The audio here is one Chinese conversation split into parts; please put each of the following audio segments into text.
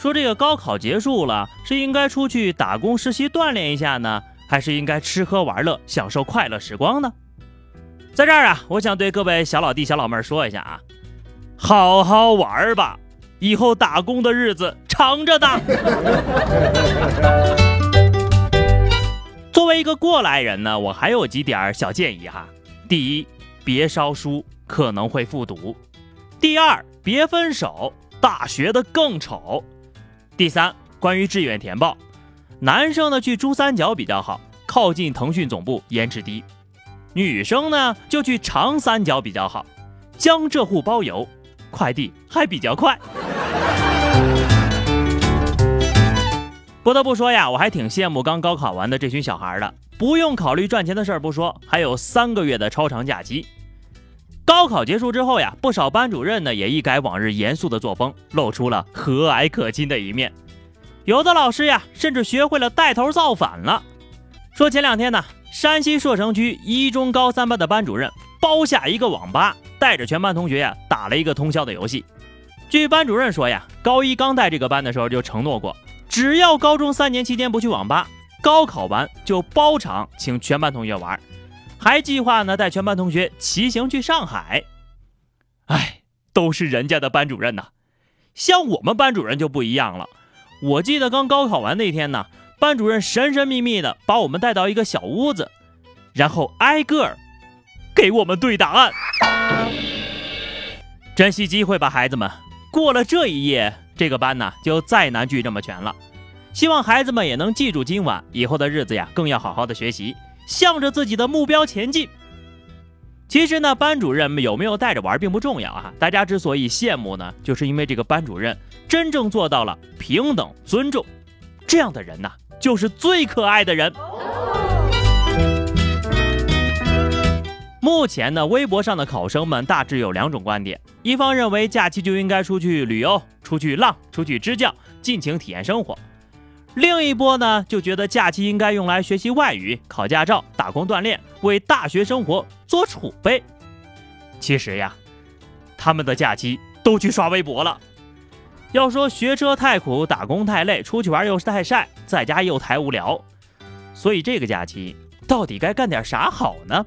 说这个高考结束了，是应该出去打工实习锻炼一下呢，还是应该吃喝玩乐享受快乐时光呢？在这儿啊，我想对各位小老弟小老妹儿说一下啊，好好玩儿吧，以后打工的日子长着呢。作为一个过来人呢，我还有几点小建议哈。第一，别烧书，可能会复读；第二，别分手，大学的更丑。第三，关于志愿填报，男生呢去珠三角比较好，靠近腾讯总部，颜值低；女生呢就去长三角比较好，江浙沪包邮，快递还比较快。不得不说呀，我还挺羡慕刚高考完的这群小孩的，不用考虑赚钱的事儿不说，还有三个月的超长假期。高考结束之后呀，不少班主任呢也一改往日严肃的作风，露出了和蔼可亲的一面。有的老师呀，甚至学会了带头造反了。说前两天呢，山西朔城区一中高三班的班主任包下一个网吧，带着全班同学呀打了一个通宵的游戏。据班主任说呀，高一刚带这个班的时候就承诺过，只要高中三年期间不去网吧，高考完就包场请全班同学玩。还计划呢，带全班同学骑行去上海。哎，都是人家的班主任呐，像我们班主任就不一样了。我记得刚高考完那天呢，班主任神神秘秘的把我们带到一个小屋子，然后挨个给我们对答案。珍惜机会吧，孩子们，过了这一夜，这个班呢就再难聚这么全了。希望孩子们也能记住今晚，以后的日子呀，更要好好的学习。向着自己的目标前进。其实呢，班主任有没有带着玩并不重要啊。大家之所以羡慕呢，就是因为这个班主任真正做到了平等尊重。这样的人呐，就是最可爱的人。目前呢，微博上的考生们大致有两种观点：一方认为假期就应该出去旅游、出去浪、出去支教，尽情体验生活。另一波呢，就觉得假期应该用来学习外语、考驾照、打工锻炼，为大学生活做储备。其实呀，他们的假期都去刷微博了。要说学车太苦，打工太累，出去玩又是太晒，在家又太无聊，所以这个假期到底该干点啥好呢？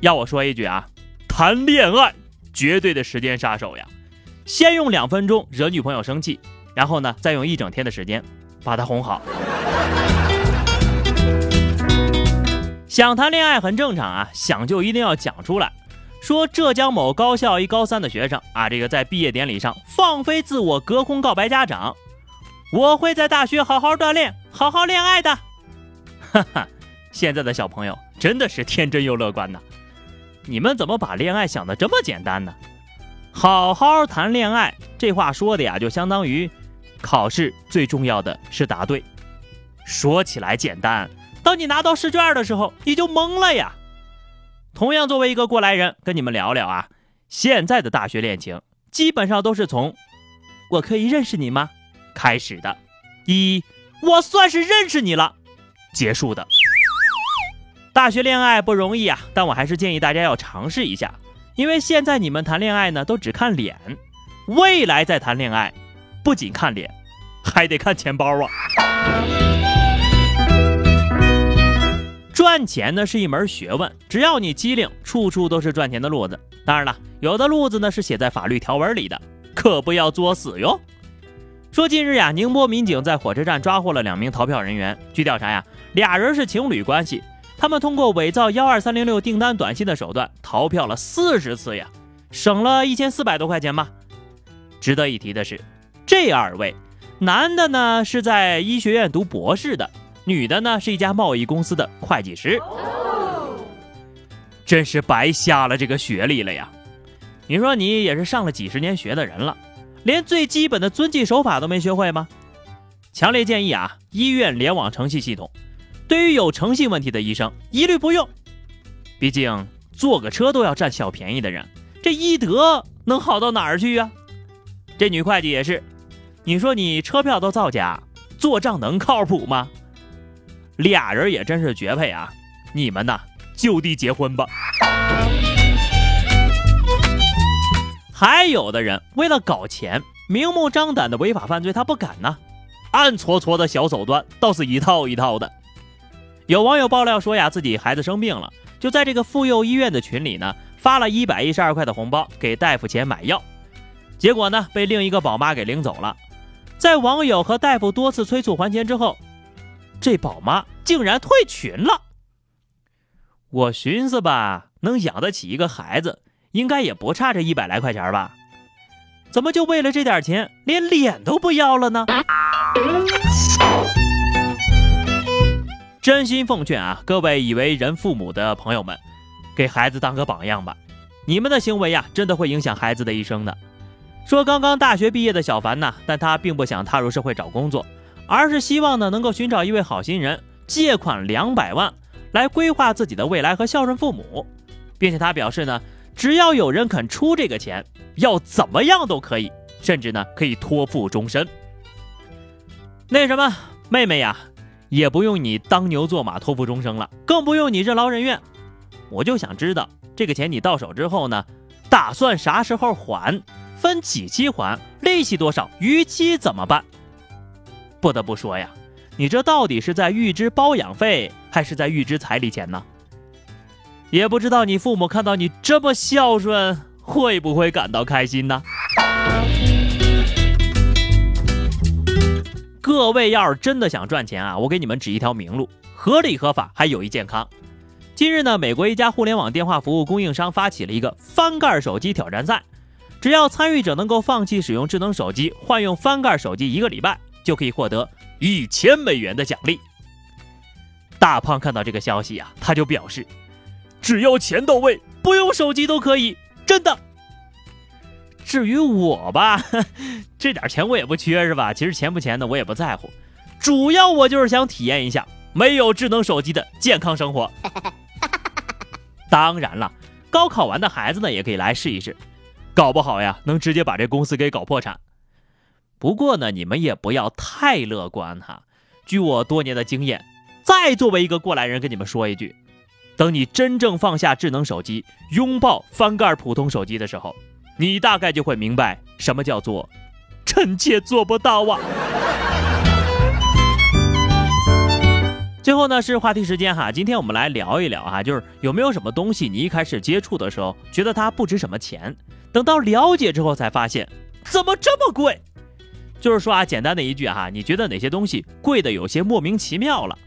要我说一句啊，谈恋爱绝对的时间杀手呀！先用两分钟惹女朋友生气，然后呢，再用一整天的时间。把他哄好。想谈恋爱很正常啊，想就一定要讲出来。说浙江某高校一高三的学生啊，这个在毕业典礼上放飞自我，隔空告白家长：“我会在大学好好锻炼，好好恋爱的。”哈哈，现在的小朋友真的是天真又乐观呐！你们怎么把恋爱想的这么简单呢？好好谈恋爱，这话说的呀，就相当于。考试最重要的是答对，说起来简单，当你拿到试卷的时候，你就懵了呀。同样，作为一个过来人，跟你们聊聊啊，现在的大学恋情基本上都是从“我可以认识你吗”开始的，一我算是认识你了结束的。大学恋爱不容易啊，但我还是建议大家要尝试一下，因为现在你们谈恋爱呢都只看脸，未来再谈恋爱。不仅看脸，还得看钱包啊！赚钱呢是一门学问，只要你机灵，处处都是赚钱的路子。当然了，有的路子呢是写在法律条文里的，可不要作死哟。说近日呀，宁波民警在火车站抓获了两名逃票人员。据调查呀，俩人是情侣关系，他们通过伪造幺二三零六订单短信的手段逃票了四十次呀，省了一千四百多块钱吧。值得一提的是。这二位，男的呢是在医学院读博士的，女的呢是一家贸易公司的会计师，真是白瞎了这个学历了呀！你说你也是上了几十年学的人了，连最基本的遵纪守法都没学会吗？强烈建议啊，医院联网程序系统，对于有诚信问题的医生，一律不用。毕竟坐个车都要占小便宜的人，这医德能好到哪儿去呀？这女会计也是，你说你车票都造假，做账能靠谱吗？俩人也真是绝配啊！你们呐，就地结婚吧。还有的人为了搞钱，明目张胆的违法犯罪，他不敢呢。暗搓搓的小手段倒是一套一套的。有网友爆料说呀，自己孩子生病了，就在这个妇幼医院的群里呢，发了一百一十二块的红包给大夫钱买药，结果呢，被另一个宝妈给领走了。在网友和大夫多次催促还钱之后，这宝妈竟然退群了。我寻思吧，能养得起一个孩子，应该也不差这一百来块钱吧？怎么就为了这点钱，连脸都不要了呢？真心奉劝啊，各位以为人父母的朋友们，给孩子当个榜样吧。你们的行为呀，真的会影响孩子的一生的。说刚刚大学毕业的小凡呢，但他并不想踏入社会找工作，而是希望呢能够寻找一位好心人，借款两百万来规划自己的未来和孝顺父母，并且他表示呢，只要有人肯出这个钱，要怎么样都可以，甚至呢可以托付终身。那什么，妹妹呀，也不用你当牛做马托付终生了，更不用你任劳任怨。我就想知道，这个钱你到手之后呢，打算啥时候还？分几期还？利息多少？逾期怎么办？不得不说呀，你这到底是在预支包养费，还是在预支彩礼钱呢？也不知道你父母看到你这么孝顺，会不会感到开心呢？各位要是真的想赚钱啊，我给你们指一条明路，合理合法还有益健康。近日呢，美国一家互联网电话服务供应商发起了一个翻盖手机挑战赛，只要参与者能够放弃使用智能手机，换用翻盖手机一个礼拜，就可以获得一千美元的奖励。大胖看到这个消息啊，他就表示，只要钱到位，不用手机都可以，真的。至于我吧，这点钱我也不缺，是吧？其实钱不钱的我也不在乎，主要我就是想体验一下没有智能手机的健康生活。当然了，高考完的孩子呢也可以来试一试，搞不好呀能直接把这公司给搞破产。不过呢，你们也不要太乐观哈。据我多年的经验，再作为一个过来人跟你们说一句，等你真正放下智能手机，拥抱翻盖普通手机的时候。你大概就会明白什么叫做臣妾做不到啊！最后呢是话题时间哈，今天我们来聊一聊哈，就是有没有什么东西你一开始接触的时候觉得它不值什么钱，等到了解之后才发现怎么这么贵？就是说啊，简单的一句哈，你觉得哪些东西贵的有些莫名其妙了？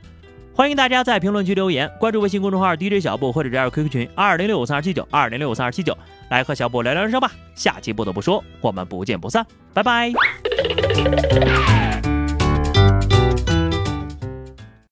欢迎大家在评论区留言，关注微信公众号 DJ 小布或者加入 QQ 群二零六五三二七九二零六五三二七九，来和小布聊聊人生吧。下期不得不说，我们不见不散，拜拜。